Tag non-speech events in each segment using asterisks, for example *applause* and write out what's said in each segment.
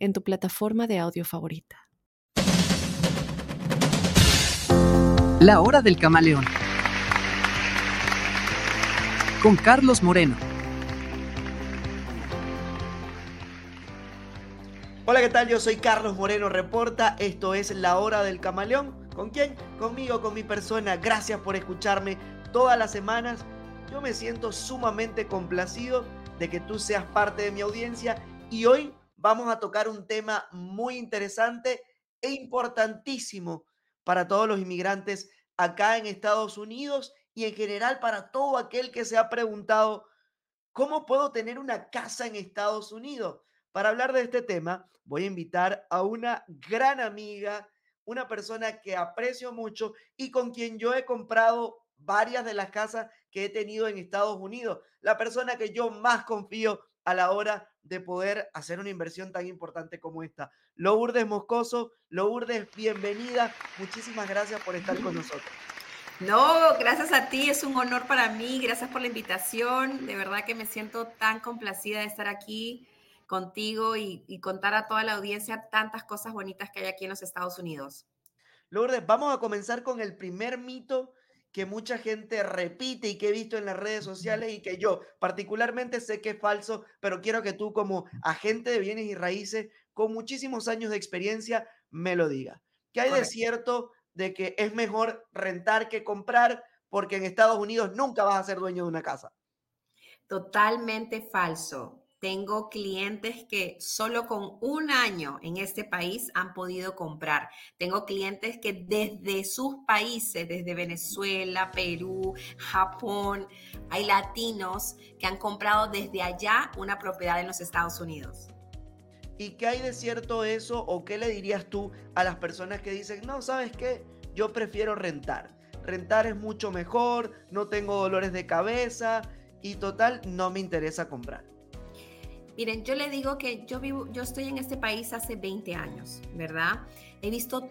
en tu plataforma de audio favorita. La hora del camaleón. Con Carlos Moreno. Hola, ¿qué tal? Yo soy Carlos Moreno Reporta. Esto es La Hora del Camaleón. ¿Con quién? Conmigo, con mi persona. Gracias por escucharme todas las semanas. Yo me siento sumamente complacido de que tú seas parte de mi audiencia y hoy vamos a tocar un tema muy interesante e importantísimo para todos los inmigrantes acá en Estados Unidos y en general para todo aquel que se ha preguntado, ¿cómo puedo tener una casa en Estados Unidos? Para hablar de este tema, voy a invitar a una gran amiga, una persona que aprecio mucho y con quien yo he comprado varias de las casas que he tenido en Estados Unidos. La persona que yo más confío a la hora de poder hacer una inversión tan importante como esta. Lourdes Moscoso, Lourdes, bienvenida. Muchísimas gracias por estar con *laughs* nosotros. No, gracias a ti, es un honor para mí, gracias por la invitación, de verdad que me siento tan complacida de estar aquí contigo y, y contar a toda la audiencia tantas cosas bonitas que hay aquí en los Estados Unidos. Lourdes, vamos a comenzar con el primer mito que mucha gente repite y que he visto en las redes sociales y que yo particularmente sé que es falso, pero quiero que tú como agente de bienes y raíces con muchísimos años de experiencia me lo digas. ¿Qué hay de cierto de que es mejor rentar que comprar porque en Estados Unidos nunca vas a ser dueño de una casa? Totalmente falso. Tengo clientes que solo con un año en este país han podido comprar. Tengo clientes que desde sus países, desde Venezuela, Perú, Japón, hay latinos que han comprado desde allá una propiedad en los Estados Unidos. ¿Y qué hay de cierto eso o qué le dirías tú a las personas que dicen, no, sabes qué, yo prefiero rentar? Rentar es mucho mejor, no tengo dolores de cabeza y total, no me interesa comprar. Miren, yo le digo que yo vivo, yo estoy en este país hace 20 años, ¿verdad? He visto,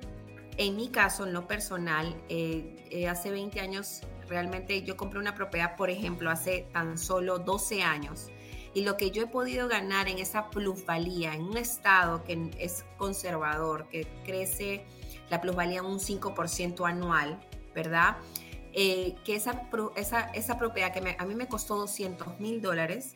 en mi caso, en lo personal, eh, eh, hace 20 años, realmente yo compré una propiedad, por ejemplo, hace tan solo 12 años. Y lo que yo he podido ganar en esa plusvalía, en un estado que es conservador, que crece la plusvalía un 5% anual, ¿verdad? Eh, que esa, propiedad que a mí me costó 200 mil dólares,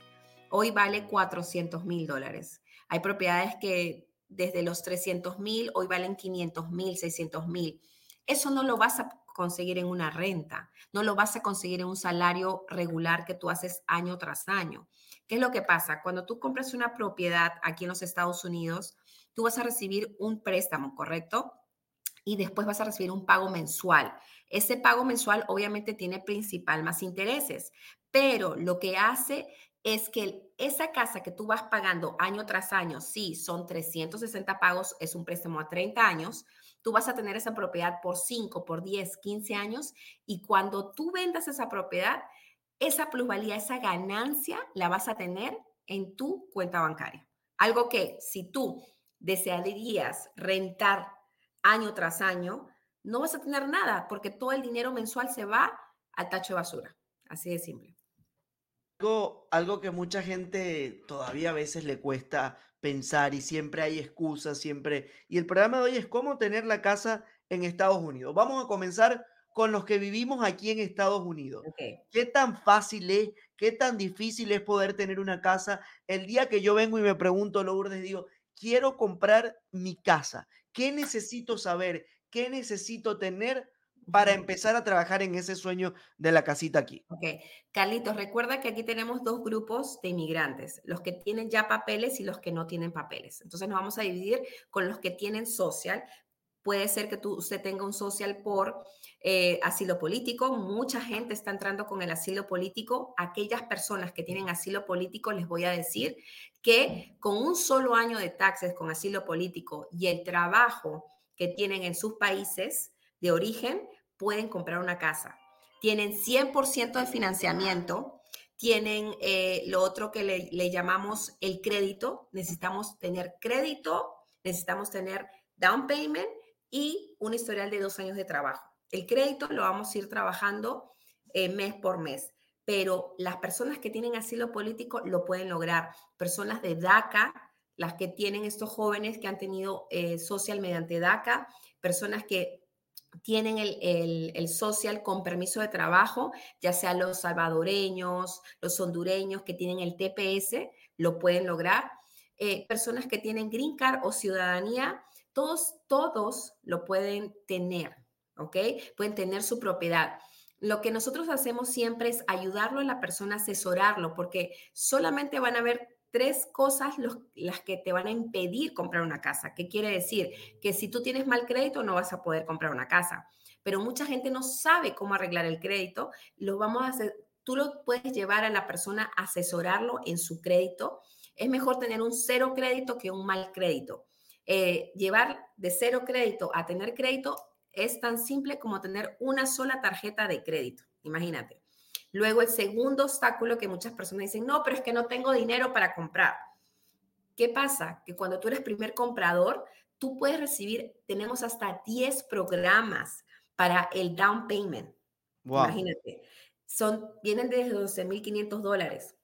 hoy vale 400 mil dólares. Hay propiedades que desde los 300 mil hoy valen 500 mil, 600 mil. Eso no lo vas a conseguir en una renta, no lo vas a conseguir en un salario regular que tú haces año tras año. ¿Qué es lo que pasa? Cuando tú compras una propiedad aquí en los Estados Unidos, tú vas a recibir un préstamo, ¿correcto? Y después vas a recibir un pago mensual. Ese pago mensual obviamente tiene principal más intereses, pero lo que hace es que esa casa que tú vas pagando año tras año, sí, son 360 pagos, es un préstamo a 30 años, tú vas a tener esa propiedad por 5, por 10, 15 años y cuando tú vendas esa propiedad, esa plusvalía, esa ganancia la vas a tener en tu cuenta bancaria. Algo que si tú desearías rentar año tras año, no vas a tener nada porque todo el dinero mensual se va al tacho de basura. Así de simple algo, que mucha gente todavía a veces le cuesta pensar y siempre hay excusas, siempre. Y el programa de hoy es cómo tener la casa en Estados Unidos. Vamos a comenzar con los que vivimos aquí en Estados Unidos. ¿Qué tan fácil es, qué tan difícil es poder tener una casa? El día que yo vengo y me pregunto, Lourdes, digo, quiero comprar mi casa. ¿Qué necesito saber? ¿Qué necesito tener para empezar a trabajar en ese sueño de la casita aquí. Ok, Carlitos, recuerda que aquí tenemos dos grupos de inmigrantes, los que tienen ya papeles y los que no tienen papeles. Entonces nos vamos a dividir con los que tienen social. puede ser que tú, usted tenga un social por eh, asilo político. Mucha gente está entrando con el asilo político. Aquellas personas que tienen asilo político, les voy a decir que con un solo año de taxes con asilo político y el trabajo que tienen en sus países de origen, pueden comprar una casa. Tienen 100% de financiamiento tienen eh, lo otro que le, llamamos el crédito. Necesitamos tener crédito, necesitamos tener down payment y un historial de dos años de trabajo. El crédito lo vamos a ir trabajando eh, mes por mes, pero las personas que tienen asilo político lo pueden lograr. Personas de DACA, las que tienen estos jóvenes que han tenido eh, social mediante DACA, personas que tienen el, el, social con permiso de trabajo, ya sea los salvadoreños, los hondureños que tienen el TPS, lo pueden lograr. Eh, personas que tienen green card o ciudadanía todos, todos lo pueden tener, ¿ok? Pueden tener su propiedad. Lo que nosotros hacemos siempre es ayudarlo a la persona, asesorarlo, porque solamente van a haber tres cosas las que te van a impedir comprar una casa. ¿Qué quiere decir? Que si tú tienes mal crédito no vas a poder comprar una casa. Pero mucha gente no sabe cómo arreglar el crédito. Lo vamos a hacer, tú lo puedes llevar a la persona a asesorarlo en su crédito. Es mejor tener un cero crédito que un mal crédito. Eh, llevar de cero crédito a tener crédito es tan simple como tener una sola tarjeta de crédito. Imagínate. Luego el segundo obstáculo que muchas personas dicen, no, pero es que no tengo dinero para comprar. ¿Qué pasa? Que cuando tú eres primer comprador, tú puedes recibir, tenemos hasta 10 programas para el down payment. Imagínate. Son, vienen desde 12.500 dólares.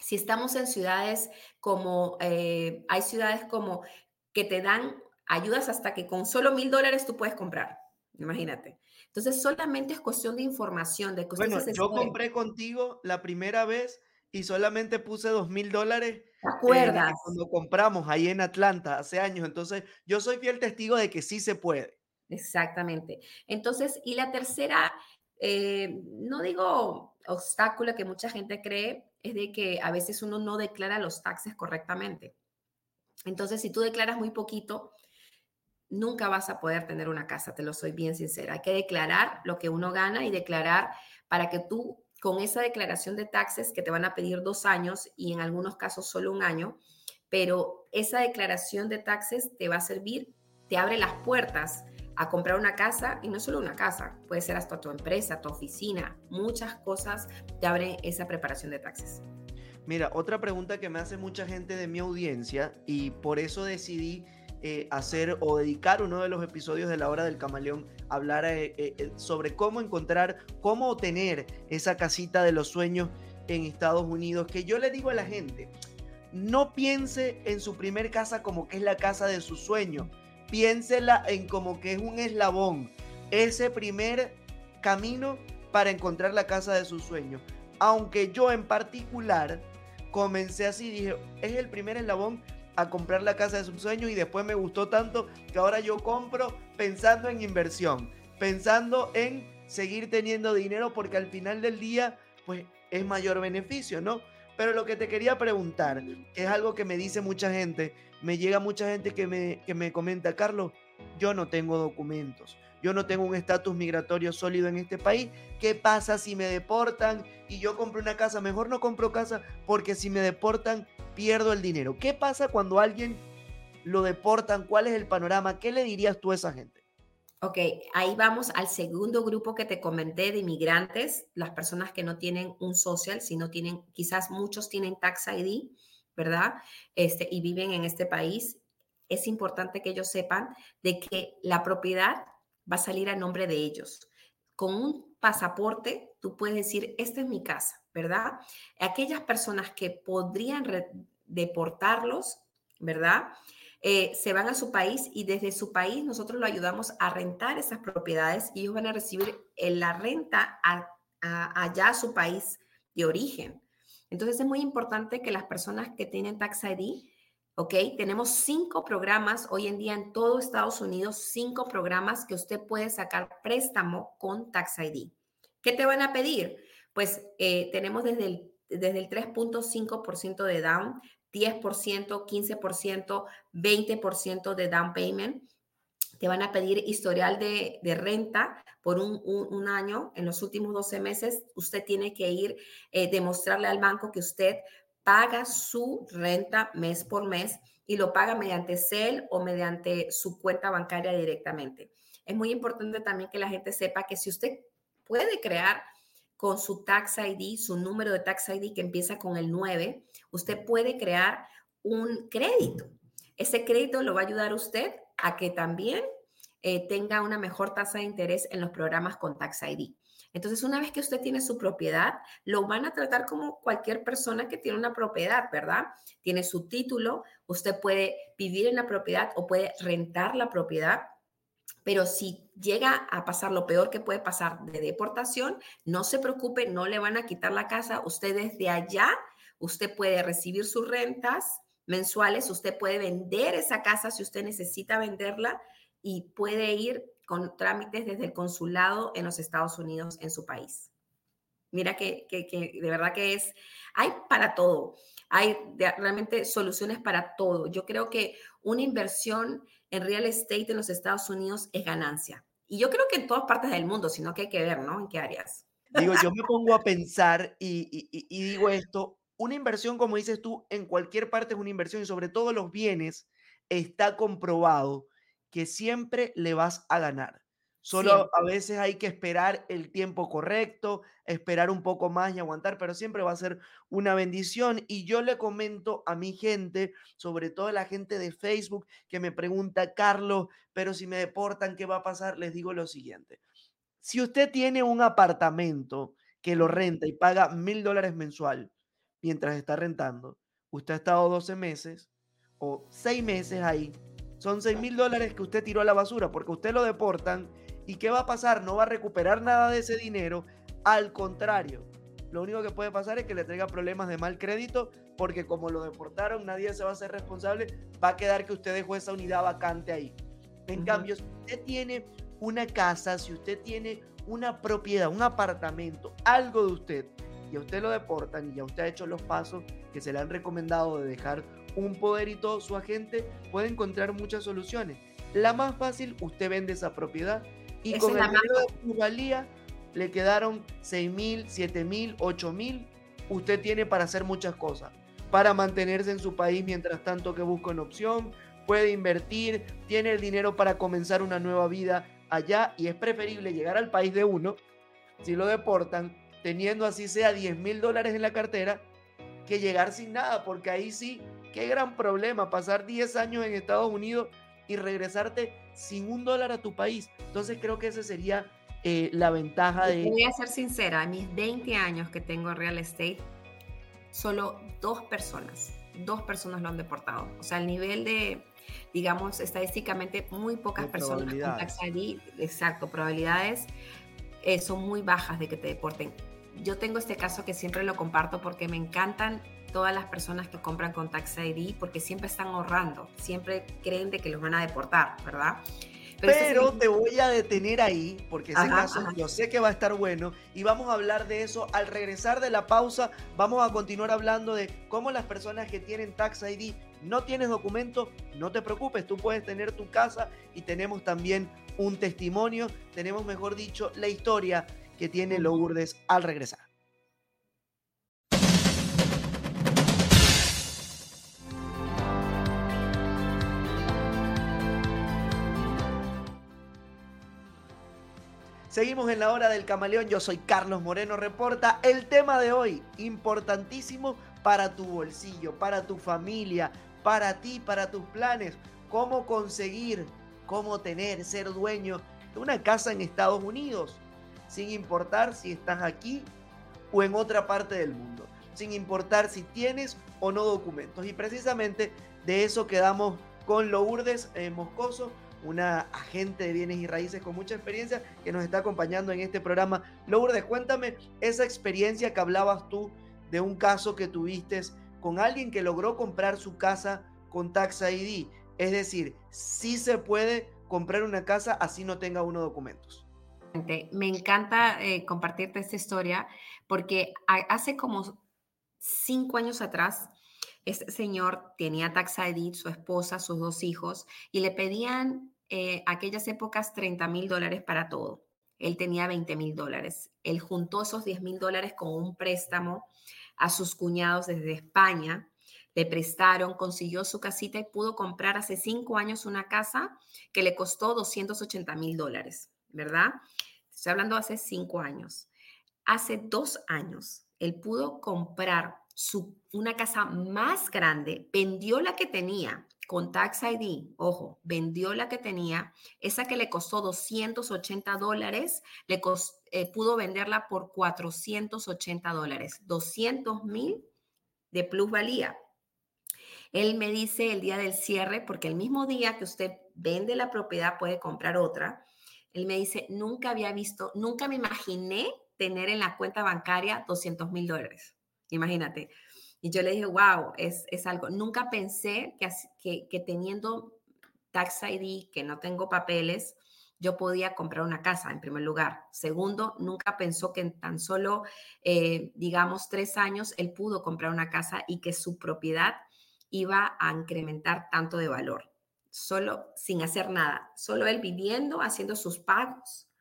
Si estamos en ciudades como, eh, hay ciudades como que te dan ayudas hasta que con solo mil dólares tú puedes comprar. Imagínate. Entonces, solamente es cuestión de información, de Bueno, yo compré contigo la primera vez y solamente puse dos mil dólares. ¿Te acuerdas? cuando compramos ahí en Atlanta hace años. Entonces, yo soy fiel testigo de que sí se puede. Exactamente. Entonces, y la tercera, eh, no digo obstáculo que mucha gente cree, es de que a veces uno no declara los taxes correctamente. Entonces, si tú declaras muy poquito, nunca vas a poder tener una casa, te lo soy bien sincera. Hay que declarar lo que uno gana y declarar para que tú, con esa declaración de taxes que te van a pedir dos años y en algunos casos solo un año, pero esa declaración de taxes te va a servir, te abre las puertas a comprar una casa y no solo una casa, puede ser hasta tu empresa, tu oficina, muchas cosas te abren esa preparación de taxes. Mira, otra pregunta que me hace mucha gente de mi audiencia y por eso decidí eh, hacer o dedicar uno de los episodios de la hora del camaleón a hablar eh, eh, sobre cómo encontrar, cómo obtener esa casita de los sueños en Estados Unidos, que yo le digo a la gente, no piense en su primer casa como que es la casa de su sueño, piénsela en como que es un eslabón, ese primer camino para encontrar la casa de sus sueños. Aunque yo en particular comencé así, dije, es el primer eslabón a comprar la casa de sus sueños y después me gustó tanto que ahora yo compro pensando en inversión, pensando en seguir teniendo dinero porque al final del día pues es mayor beneficio, ¿no? Pero lo que te quería preguntar es algo que me dice mucha gente, me llega mucha gente que me, que me comenta, Carlos, yo no tengo documentos, yo no tengo un estatus migratorio sólido en este país, ¿qué pasa si me deportan y yo compro una casa? Mejor no compro casa porque si me deportan pierdo el dinero. ¿Qué pasa cuando alguien lo deportan? ¿Cuál es el panorama? ¿Qué le dirías tú a esa gente? Ok, ahí vamos al segundo grupo que te comenté de inmigrantes, las personas que no tienen un social, sino tienen, quizás muchos tienen tax ID, ¿verdad? Este, y viven en este país. Es importante que ellos sepan de que la propiedad va a salir a nombre de ellos. Con un pasaporte, tú puedes decir, esta es mi casa, ¿verdad? Aquellas personas que podrían deportarlos, ¿verdad? Eh, se van a su país y desde su país nosotros lo ayudamos a rentar esas propiedades y ellos van a recibir la renta allá a su país de origen. Entonces es muy importante que las personas que tienen Tax ID ¿ok? Tenemos cinco programas hoy en día en todo Estados Unidos, cinco programas que usted puede sacar préstamo con Tax ID. ¿Qué te van a pedir? Pues eh, tenemos desde el, desde el 3.5% de down, 10%, 15%, 20% de down payment. te van a pedir historial de, renta por un, año. En los últimos 12 meses, usted tiene que ir, eh, demostrarle al banco que usted paga su renta mes por mes y lo paga mediante CEL o mediante su cuenta bancaria directamente. Es muy importante también que la gente sepa que si usted puede crear con su Tax ID, su número de Tax ID que empieza con el 9, usted puede crear un crédito. Ese crédito lo va a ayudar a usted a que también eh, tenga una mejor tasa de interés en los programas con Tax ID. Entonces, una vez que usted tiene su propiedad, lo van a tratar como cualquier persona que tiene una propiedad, ¿verdad? Tiene su título, usted puede vivir en la propiedad o puede rentar la propiedad. Pero si llega a pasar lo peor que puede pasar de deportación, no se preocupe, no le van a quitar la casa. Usted desde allá, usted puede recibir sus rentas mensuales, usted puede vender esa casa si usted necesita venderla y puede ir con trámites desde el consulado en los Estados Unidos en su país. Mira que, de verdad que es, hay para todo, hay realmente soluciones para todo. Yo creo que una inversión en real estate en los Estados Unidos es ganancia. Y yo creo que en todas partes del mundo, sino que hay que ver, ¿no? ¿En qué áreas? Digo, yo *laughs* me pongo a pensar y, y digo esto, una inversión, como dices tú, en cualquier parte es una inversión y sobre todo los bienes, está comprobado que siempre le vas a ganar. Solo a veces hay que esperar el tiempo correcto, esperar un poco más y aguantar, pero siempre va a ser una bendición. Y yo le comento a mi gente, sobre todo a la gente de Facebook, que me pregunta, Carlos, pero si me deportan, ¿qué va a pasar? Les digo lo siguiente. Si usted tiene un apartamento que lo renta y paga mil dólares mensual mientras está rentando, usted ha estado 12 meses o 6 meses ahí son 6 mil dólares que usted tiró a la basura porque usted lo deportan. ¿Y qué va a pasar? No va a recuperar nada de ese dinero. Al contrario, lo único que puede pasar es que le traiga problemas de mal crédito porque como lo deportaron, nadie se va a hacer responsable. Va a quedar que usted dejó esa unidad vacante ahí. En cambio, si usted tiene una casa, si usted tiene una propiedad, un apartamento, algo de usted, y a usted lo deportan y ya usted ha hecho los pasos que se le han recomendado de dejar un poderito su agente, puede encontrar muchas soluciones. La más fácil, usted vende esa propiedad y con el dinero de plusvalía le quedaron 6 mil, 7 mil, 8 mil. Usted tiene para hacer muchas cosas. Para mantenerse en su país mientras tanto que busca una opción, puede invertir, tiene el dinero para comenzar una nueva vida allá y es preferible llegar al país de uno, si lo deportan, teniendo así sea 10 mil dólares en la cartera, que llegar sin nada, porque ahí sí Qué gran problema pasar 10 años en Estados Unidos y regresarte sin un dólar a tu país. Entonces creo que esa sería eh, la ventaja de... Voy a ser sincera, a mis 20 años que tengo en real estate, solo dos personas, dos personas lo han deportado. O sea, el nivel de, digamos, estadísticamente muy pocas personas con tax ID, exacto, probabilidades eh, son muy bajas de que te deporten. Yo tengo este caso que siempre lo comparto porque me encantan todas las personas que compran con Tax ID porque siempre están ahorrando, siempre creen de que los van a deportar, ¿verdad? Pero, te voy a detener ahí, porque ese caso yo sé que va a estar bueno y vamos a hablar de eso al regresar de la pausa. Vamos a continuar hablando de cómo las personas que tienen Tax ID no tienes documento, no te preocupes, tú puedes tener tu casa y tenemos también un testimonio, tenemos mejor dicho la historia que tiene Lourdes al regresar. Seguimos en la hora del camaleón. Yo soy Carlos Moreno Reporta. El tema de hoy, importantísimo para tu bolsillo, para tu familia, para ti, para tus planes. Cómo conseguir, cómo tener, ser dueño de una casa en Estados Unidos, sin importar si estás aquí o en otra parte del mundo, sin importar si tienes o no documentos. Y precisamente de eso quedamos con Lourdes eh, Moscoso, una agente de bienes y raíces con mucha experiencia que nos está acompañando en este programa. Lourdes, cuéntame esa experiencia que hablabas tú de un caso que tuviste con alguien que logró comprar su casa con Tax ID. Es decir, sí se puede comprar una casa así no tenga uno documentos. Me encanta eh, compartirte esta historia porque hace como cinco años atrás, este señor tenía Tax ID, su esposa, sus dos hijos, y le pedían eh, aquellas épocas 30 mil dólares para todo. Él tenía 20 mil dólares. Él juntó esos 10 mil dólares con un préstamo a sus cuñados desde España. Le prestaron, consiguió su casita y pudo comprar hace cinco años una casa que le costó 280 mil dólares, ¿verdad? Estoy hablando hace cinco años. Hace dos años, él pudo comprar su, una casa más grande, vendió la que tenía con Tax ID, ojo, vendió la que tenía, esa que le costó 280 dólares, le eh, pudo venderla por 480 dólares, 200 mil de plusvalía. Él me dice el día del cierre, porque el mismo día que usted vende la propiedad puede comprar otra, él me dice, nunca había visto, nunca me imaginé tener en la cuenta bancaria 200 mil dólares. Imagínate. Y yo le dije, wow, es, es algo. Nunca pensé que, que, que, teniendo Tax ID, que no tengo papeles, yo podía comprar una casa, en primer lugar. Segundo, nunca pensó que en tan solo, eh, digamos, tres años, él pudo comprar una casa y que su propiedad iba a incrementar tanto de valor, solo sin hacer nada, solo él viviendo, haciendo sus pagos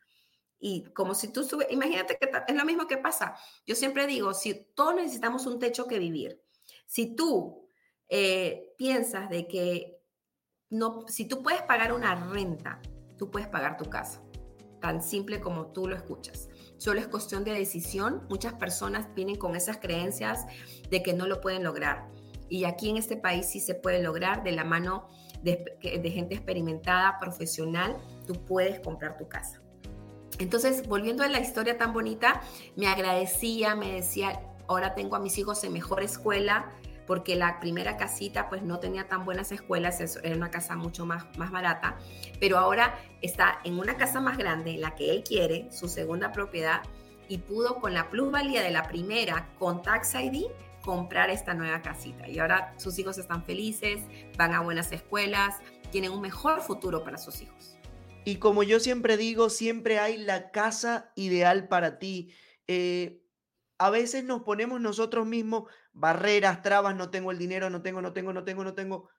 y como si tú subes, imagínate que es lo mismo que pasa. Yo siempre digo, si todos necesitamos un techo que vivir, si tú eh, piensas de que no, si tú puedes pagar una renta, tú puedes pagar tu casa, tan simple como tú lo escuchas. Solo es cuestión de decisión. Muchas personas vienen con esas creencias de que no lo pueden lograr. Y aquí en este país sí se puede lograr de la mano de, de gente experimentada, profesional, tú puedes comprar tu casa. Entonces, volviendo a la historia tan bonita, me agradecía, me decía, ahora tengo a mis hijos en mejor escuela, porque la primera casita pues no tenía tan buenas escuelas, era una casa mucho más, más barata, pero ahora está en una casa más grande, la que él quiere, su segunda propiedad, y pudo con la plusvalía de la primera, con Tax ID, comprar esta nueva casita. Y ahora sus hijos están felices, van a buenas escuelas, tienen un mejor futuro para sus hijos. Y como yo siempre digo, siempre hay la casa ideal para ti. Eh, a veces nos ponemos nosotros mismos barreras, trabas, no tengo el dinero, no tengo, no tengo, no tengo, no tengo.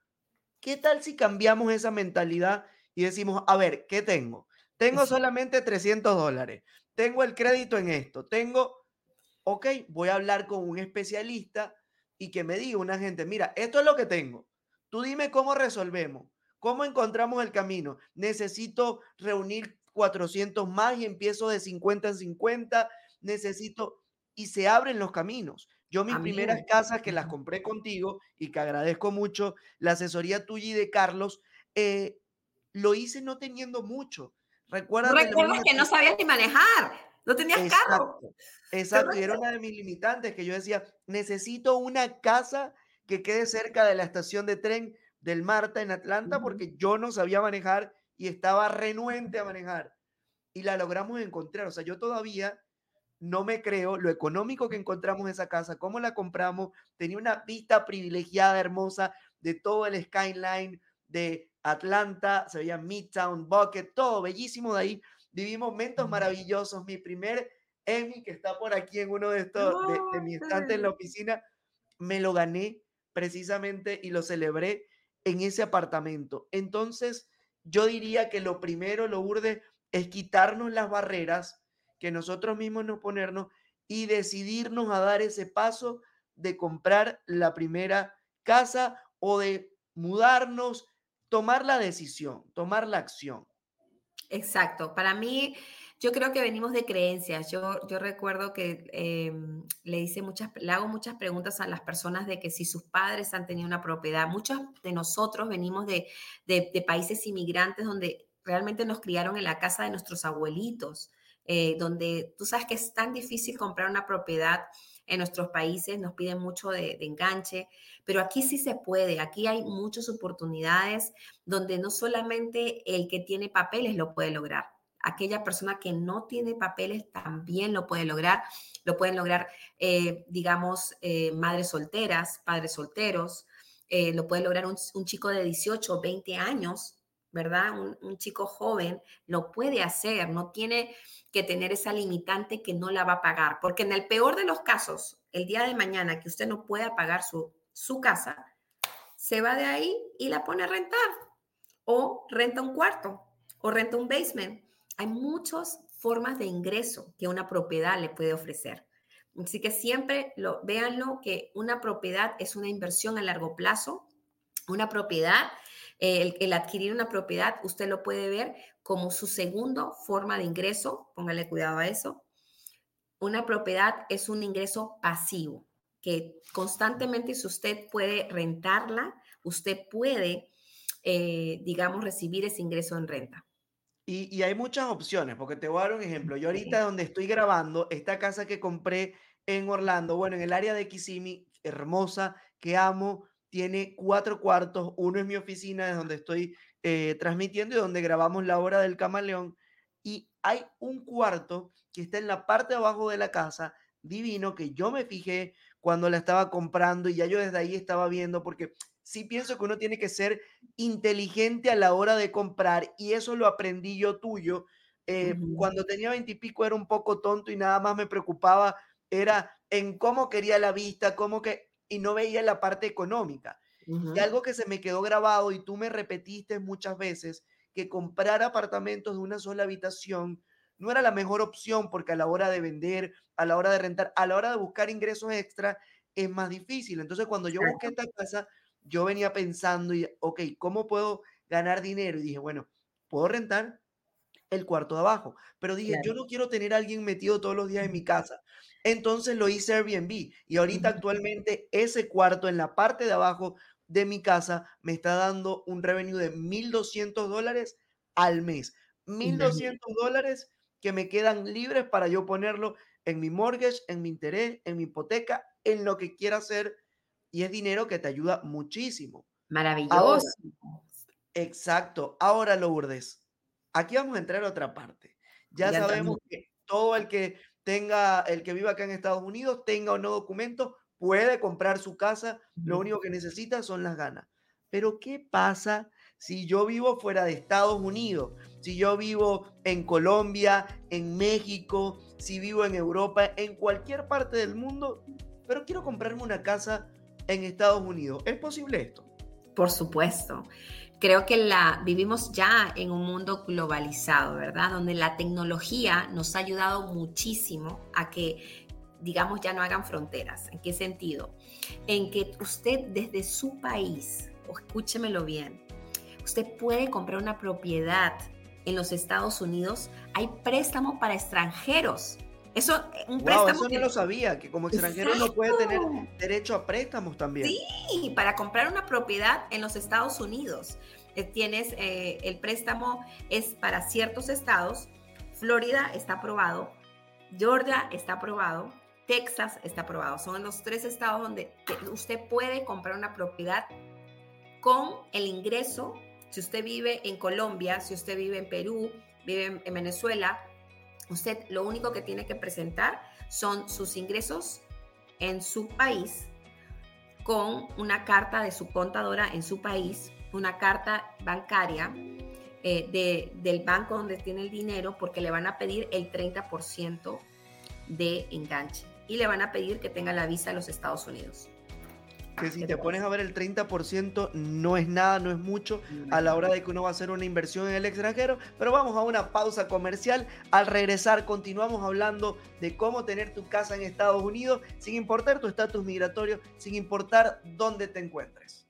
¿Qué tal si cambiamos esa mentalidad y decimos, a ver, ¿qué tengo? Tengo solamente 300 dólares, tengo el crédito en esto, tengo, ok, voy a hablar con un especialista y que me diga una gente, mira, esto es lo que tengo, tú dime cómo resolvemos. ¿Cómo encontramos el camino? Necesito reunir 400 más y empiezo de 50 en 50. Necesito y se abren los caminos. Yo mis primeras casas que las compré contigo y que agradezco mucho la asesoría tuya y de Carlos, eh, lo hice no teniendo mucho. Recuerda Recuerdas que no sabías ni manejar, no tenías carro. Exacto, y era una de mis limitantes que yo decía, necesito una casa que quede cerca de la estación de tren del Marta en Atlanta porque yo no sabía manejar y estaba renuente a manejar. Y la logramos encontrar. O sea, yo todavía no me creo lo económico que encontramos esa casa, cómo la compramos. Tenía una vista privilegiada, hermosa, de todo el skyline de Atlanta. Se veía Midtown, Bucket, todo bellísimo de ahí. Viví momentos maravillosos. Mi primer Emmy, que está por aquí en uno de estos, de, de mi estante en la oficina, me lo gané precisamente y lo celebré en ese apartamento. Entonces, yo diría que lo primero, lo urde, es quitarnos las barreras que nosotros mismos nos ponernos y decidirnos a dar ese paso de comprar la primera casa o de mudarnos, tomar la decisión, tomar la acción. Exacto. Para mí, yo creo que venimos de creencias. Yo, yo recuerdo que em, le, hice muchas, hago muchas preguntas a las personas de que si sus padres han tenido una propiedad. Muchos de nosotros venimos de, países inmigrantes donde realmente nos criaron en la casa de nuestros abuelitos, eh, donde tú sabes que es tan difícil comprar una propiedad en nuestros países, nos piden mucho de, enganche, pero aquí sí se puede, aquí hay muchas oportunidades donde no solamente el que tiene papeles lo puede lograr, aquella persona que no tiene papeles también lo puede lograr. Lo pueden lograr, eh, digamos, eh, madres solteras, padres solteros. Eh, lo puede lograr un, chico de 18, 20 años, ¿verdad? Un, un, chico joven lo puede hacer, no tiene que tener esa limitante que no la va a pagar, porque en el peor de los casos, el día de mañana que usted no pueda pagar su, su casa, se va de ahí y la pone a rentar o renta un cuarto o renta un basement. Hay muchas formas de ingreso que una propiedad le puede ofrecer. Así que siempre lo, véanlo que una propiedad es una inversión a largo plazo. Una propiedad, el, el, adquirir una propiedad, usted lo puede ver como su segundo forma de ingreso. Póngale cuidado a eso. Una propiedad es un ingreso pasivo que constantemente si usted puede rentarla, usted puede, eh, digamos, recibir ese ingreso en renta. Y, y, hay muchas opciones, porque te voy a dar un ejemplo. Yo ahorita donde estoy grabando, esta casa que compré en Orlando, bueno, en el área de Kissimmee, hermosa, que amo, tiene cuatro cuartos. Uno es mi oficina, es donde estoy eh, transmitiendo y donde grabamos la hora del camaleón. Y hay un cuarto que está en la parte de abajo de la casa, divino, que yo me fijé cuando la estaba comprando y ya yo desde ahí estaba viendo, porque sí pienso que uno tiene que ser inteligente a la hora de comprar y eso lo aprendí yo tuyo. Eh, cuando tenía veintipico era un poco tonto y nada más me preocupaba era en cómo quería la vista, cómo que, y no veía la parte económica. Y algo que se me quedó grabado y tú me repetiste muchas veces, que comprar apartamentos de una sola habitación no era la mejor opción porque a la hora de vender, a la hora de rentar, a la hora de buscar ingresos extra, es más difícil. Entonces, cuando yo busqué esta casa, yo venía pensando, y, ok, ¿cómo puedo ganar dinero? Y dije, bueno, puedo rentar el cuarto de abajo, pero dije, yo no quiero tener a alguien metido todos los días en mi casa. Entonces lo hice Airbnb y ahorita actualmente ese cuarto en la parte de abajo de mi casa me está dando un revenue de 1.200 dólares al mes. 1.200 dólares que me quedan libres para yo ponerlo en mi mortgage, en mi interés, en mi hipoteca, en lo que quiera hacer. Y es dinero que te ayuda muchísimo. Maravilloso. exacto. Ahora, Lourdes, aquí vamos a entrar a otra parte. Ya, sabemos que todo el que tenga, el que viva acá en Estados Unidos, tenga o no documento, puede comprar su casa. Lo único que necesita son las ganas. Pero, ¿qué pasa si yo vivo fuera de Estados Unidos, si yo vivo en Colombia, en México, si vivo en Europa, en cualquier parte del mundo, pero quiero comprarme una casa en Estados Unidos, ¿es posible esto? Por supuesto. Creo que la vivimos ya en un mundo globalizado, ¿verdad? Donde la tecnología nos ha ayudado muchísimo a que digamos ya no hagan fronteras. ¿En qué sentido? En que usted desde su país, escúchemelo bien, Usted puede comprar una propiedad en los Estados Unidos. Hay préstamos para extranjeros. Eso, eh, un préstamo eso no lo sabía, que como extranjero no puede tener derecho a préstamos también. Sí, para comprar una propiedad en los Estados Unidos. Eh, tienes, eh, el préstamo es para ciertos estados. Florida está aprobado, Georgia está aprobado, Texas está aprobado. Son los tres estados donde usted puede comprar una propiedad con el ingreso si usted vive en Colombia, si usted vive en Perú, vive en, Venezuela, usted lo único que tiene que presentar son sus ingresos en su país con una carta de su contadora en su país, una carta bancaria eh, del banco donde tiene el dinero, porque le van a pedir el 30% de enganche y le van a pedir que tenga la visa a los Estados Unidos que si te pones a ver el 30% no es nada, no es mucho a la hora de que uno va a hacer una inversión en el extranjero, pero vamos a una pausa comercial. Al regresar continuamos hablando de cómo tener tu casa en Estados Unidos sin importar tu estatus migratorio, sin importar dónde te encuentres.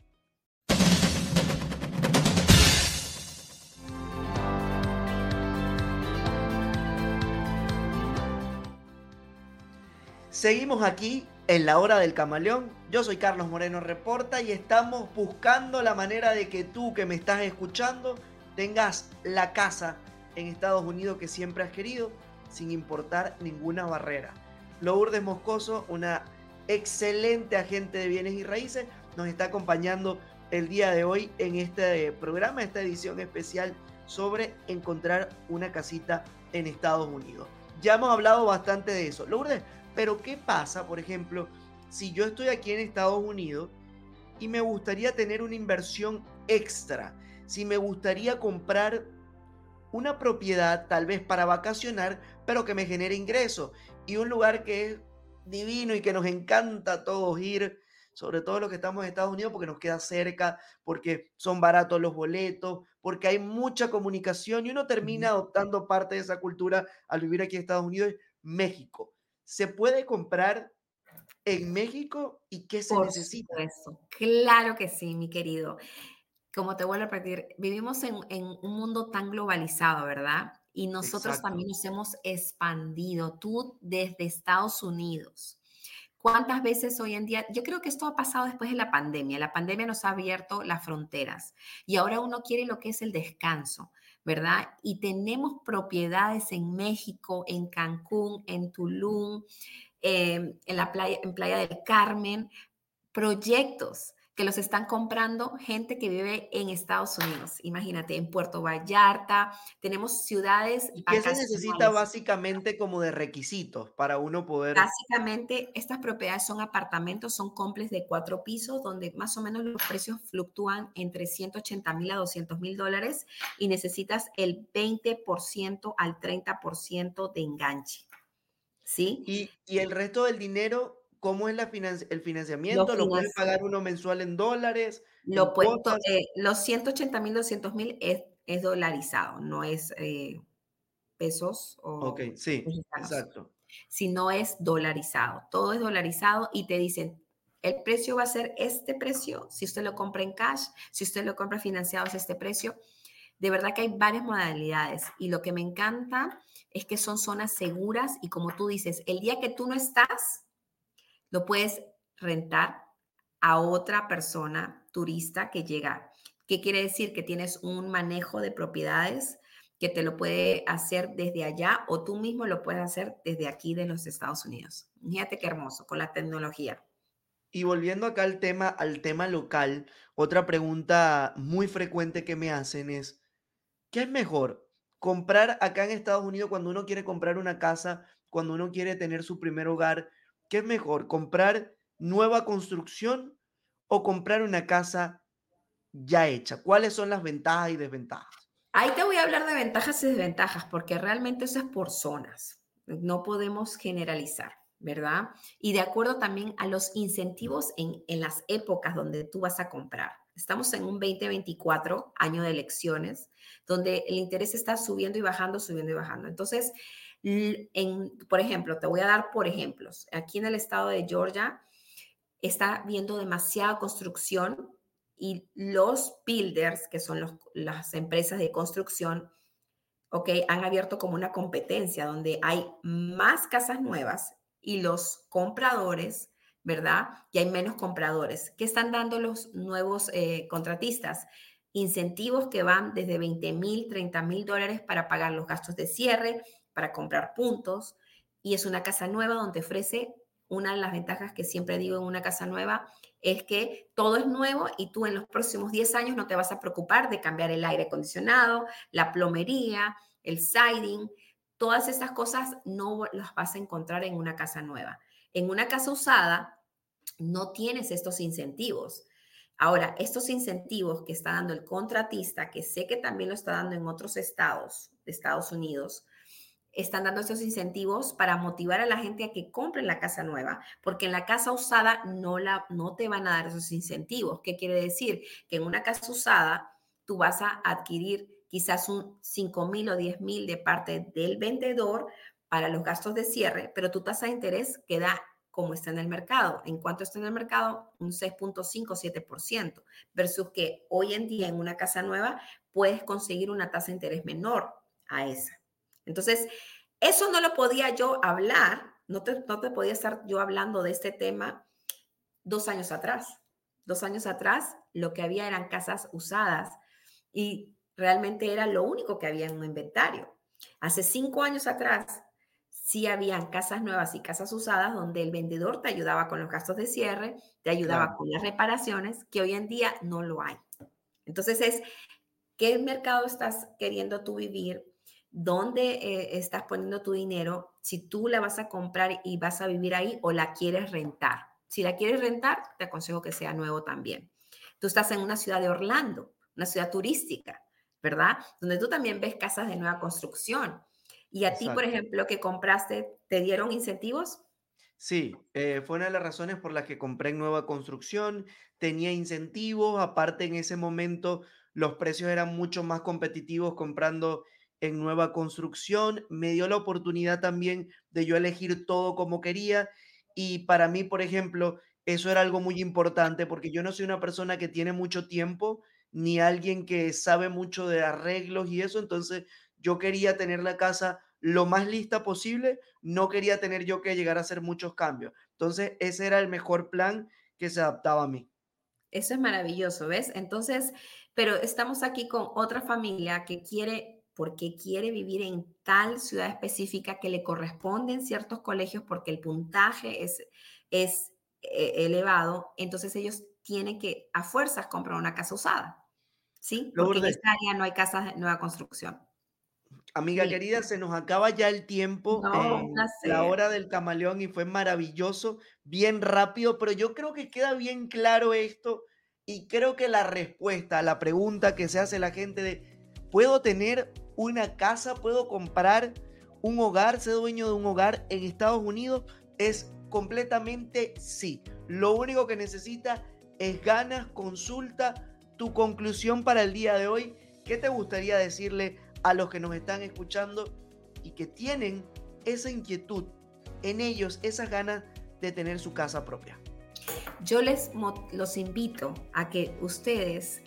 Seguimos aquí en la hora del camaleón. Yo soy Carlos Moreno Reporta y estamos buscando la manera de que tú que me estás escuchando tengas la casa en Estados Unidos que siempre has querido sin importar ninguna barrera. Lourdes Moscoso, una excelente agente de bienes y raíces, nos está acompañando el día de hoy en este programa, esta edición especial sobre encontrar una casita en Estados Unidos. Ya hemos hablado bastante de eso. Lourdes, pero ¿qué pasa, por ejemplo, si yo estoy aquí en Estados Unidos y me gustaría tener una inversión extra? Si me gustaría comprar una propiedad tal vez para vacacionar, pero que me genere ingresos y un lugar que es divino y que nos encanta a todos ir, sobre todo los que estamos en Estados Unidos porque nos queda cerca, porque son baratos los boletos, porque hay mucha comunicación y uno termina adoptando parte de esa cultura al vivir aquí en Estados Unidos, México. ¿Se puede comprar en México y qué se necesita? Claro que sí, mi querido. Como te vuelvo a repetir, vivimos en, en un mundo tan globalizado, ¿verdad? Y nosotros también nos hemos expandido, tú desde Estados Unidos. ¿Cuántas veces hoy en día? Yo creo que esto ha pasado después de la pandemia. La pandemia nos ha abierto las fronteras y ahora uno quiere lo que es el descanso, ¿verdad? Y tenemos propiedades en México, en Cancún, en Tulum, em, en la playa, en Playa del Carmen, proyectos que los están comprando gente que vive en Estados Unidos. Imagínate, en Puerto Vallarta, tenemos ciudades. ¿Y qué se necesita básicamente como de requisitos para uno poder? Básicamente, estas propiedades son apartamentos, son complejos de cuatro pisos, donde más o menos los precios fluctúan entre 180 mil a 200 mil dólares y necesitas el 20% al 30% de enganche. ¿Sí? Y, y el resto del dinero ¿Cómo es la el financiamiento? ¿Lo, puede pagar uno mensual en dólares? Lo puedo, eh, los 180 mil, 200 mil es, es, dolarizado, no es eh, pesos o Ok, sí, exacto. Si no es dolarizado, todo es dolarizado y te dicen, el precio va a ser este precio, si usted lo compra en cash, si usted lo compra financiado es este precio. De verdad que hay varias modalidades y lo que me encanta es que son zonas seguras y como tú dices, el día que tú no estás, lo puedes rentar a otra persona turista que llega. ¿Qué quiere decir? Que tienes un manejo de propiedades que te lo puede hacer desde allá o tú mismo lo puedes hacer desde aquí de los Estados Unidos. Fíjate qué hermoso con la tecnología. Y volviendo acá al tema, al tema local, otra pregunta muy frecuente que me hacen es, ¿qué es mejor? ¿Comprar acá en Estados Unidos cuando uno quiere comprar una casa, cuando uno quiere tener su primer hogar? ¿Qué es mejor, comprar nueva construcción o comprar una casa ya hecha? ¿Cuáles son las ventajas y desventajas? Ahí te voy a hablar de ventajas y desventajas, porque realmente eso es por zonas. No podemos generalizar, ¿verdad? Y de acuerdo también a los incentivos en, en las épocas donde tú vas a comprar. Estamos en un 2024, año de elecciones, donde el interés está subiendo y bajando, subiendo y bajando. Entonces, en, por ejemplo, te voy a dar por ejemplos. Aquí en el estado de Georgia está viendo demasiada construcción y los builders, que son las empresas de construcción, ok, han abierto como una competencia donde hay más casas nuevas y los compradores, ¿verdad? Y hay menos compradores. ¿Qué están dando los nuevos eh, contratistas? Incentivos que van desde 20 mil, 30 mil dólares para pagar los gastos de cierre, para comprar puntos y es una casa nueva donde ofrece una de las ventajas que siempre digo en una casa nueva es que todo es nuevo y tú en los próximos 10 años no te vas a preocupar de cambiar el aire acondicionado, la plomería, el siding, todas esas cosas no las vas a encontrar en una casa nueva. En una casa usada no tienes estos incentivos. Ahora, estos incentivos que está dando el contratista, que sé que también lo está dando en otros estados de Estados Unidos, están dando esos incentivos para motivar a la gente a que compren la casa nueva, porque en la casa usada no, la, no te van a dar esos incentivos. ¿Qué quiere decir? Que en una casa usada tú vas a adquirir quizás un 5 mil o 10 mil de parte del vendedor para los gastos de cierre, pero tu tasa de interés queda como está en el mercado. ¿En cuánto está en el mercado? Un 6.5-7%, versus que hoy en día en una casa nueva puedes conseguir una tasa de interés menor a esa. Entonces, eso no lo podía yo hablar, no te, no te podía estar yo hablando de este tema dos años atrás. Dos años atrás lo que había eran casas usadas y realmente era lo único que había en un inventario. Hace cinco años atrás sí habían casas nuevas y casas usadas donde el vendedor te ayudaba con los gastos de cierre, te ayudaba con las reparaciones, que hoy en día no lo hay. Entonces es, ¿qué mercado estás queriendo tú vivir? Dónde eh, estás poniendo tu dinero, si tú la vas a comprar y vas a vivir ahí o la quieres rentar. Si la quieres rentar, te aconsejo que sea nuevo también. Tú estás en una ciudad de Orlando, una ciudad turística, ¿verdad? Donde tú también ves casas de nueva construcción. Y a ti, por ejemplo, que compraste, ¿te dieron incentivos? Sí, eh, fue una de las razones por las que compré en nueva construcción. Tenía incentivos, aparte en ese momento los precios eran mucho más competitivos comprando en nueva construcción, me dio la oportunidad también de yo elegir todo como quería y para mí, por ejemplo, eso era algo muy importante porque yo no soy una persona que tiene mucho tiempo ni alguien que sabe mucho de arreglos y eso, entonces yo quería tener la casa lo más lista posible, no quería tener yo que llegar a hacer muchos cambios. Entonces, ese era el mejor plan que se adaptaba a mí. Eso es maravilloso, ¿ves? Entonces, pero estamos aquí con otra familia que quiere porque quiere vivir en tal ciudad específica que le corresponden ciertos colegios porque el puntaje es, es eh, elevado, entonces ellos tienen que a fuerzas comprar una casa usada, ¿sí? Porque en esta área no hay casas de nueva construcción. Amiga querida, se nos acaba ya el tiempo, la hora del camaleón y fue maravilloso, bien rápido, pero yo creo que queda bien claro esto y creo que la respuesta a la pregunta que se hace la gente de, ¿puedo tener una casa, puedo comprar un hogar, ser dueño de un hogar en Estados Unidos, es completamente sí. Lo único que necesita es ganas, consulta, tu conclusión para el día de hoy. ¿Qué te gustaría decirle a los que nos están escuchando y que tienen esa inquietud en ellos, esas ganas de tener su casa propia? Yo les los invito a que ustedes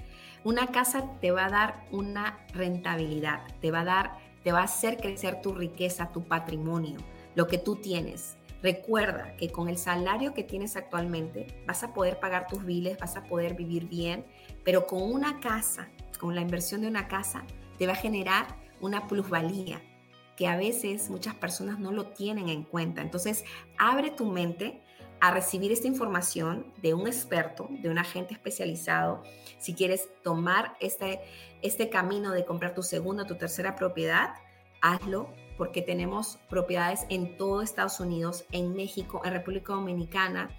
una casa te va a dar una rentabilidad, te va a dar, te va a hacer crecer tu riqueza, tu patrimonio, lo que tú tienes. Recuerda que con el salario que tienes actualmente vas a poder pagar tus biles, vas a poder vivir bien, pero con una casa, con la inversión de una casa, te va a generar una plusvalía que a veces muchas personas no lo tienen en cuenta. Entonces, abre tu mente a recibir esta información de un experto, de un agente especializado. Si quieres tomar este, este camino de comprar tu segunda tu tercera propiedad, hazlo porque tenemos propiedades en todo Estados Unidos, en México, en República Dominicana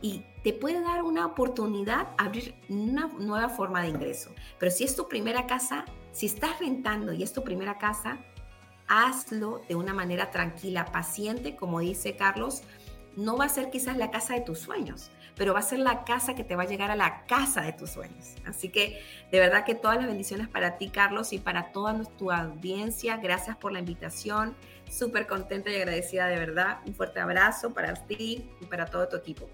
y te puede dar una oportunidad abrir una nueva forma de ingreso. Pero si es tu primera casa, si estás rentando y es tu primera casa, hazlo de una manera tranquila, paciente, como dice Carlos, no va a ser quizás la casa de tus sueños, pero va a ser la casa que te va a llegar a la casa de tus sueños. Así que de verdad que todas las bendiciones para ti, Carlos, y para toda tu audiencia. Gracias por la invitación. Súper contenta y agradecida de verdad. Un fuerte abrazo para ti y para todo tu equipo.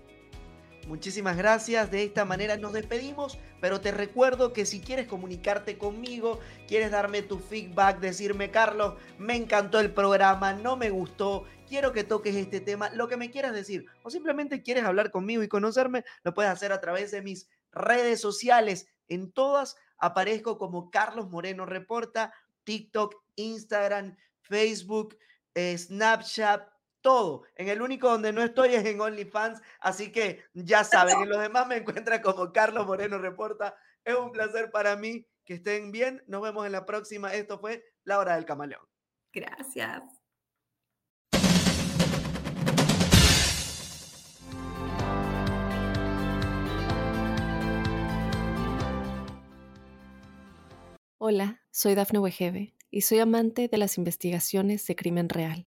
Muchísimas gracias. De esta manera nos despedimos, pero te recuerdo que si quieres comunicarte conmigo, quieres darme tu feedback, decirme, Carlos, me encantó el programa, no me gustó, quiero que toques este tema, lo que me quieras decir, o simplemente quieres hablar conmigo y conocerme, lo puedes hacer a través de mis redes sociales. En todas aparezco como Carlos Moreno Reporta, TikTok, Instagram, Facebook, eh, Snapchat, todo. En el único donde no estoy es en OnlyFans, así que ya saben, en los demás me encuentran como Carlos Moreno Reporta. Es un placer para mí que estén bien. Nos vemos en la próxima. Esto fue La Hora del Camaleón. Gracias. Hola, soy Dafne Wegebe y soy amante de las investigaciones de crimen real.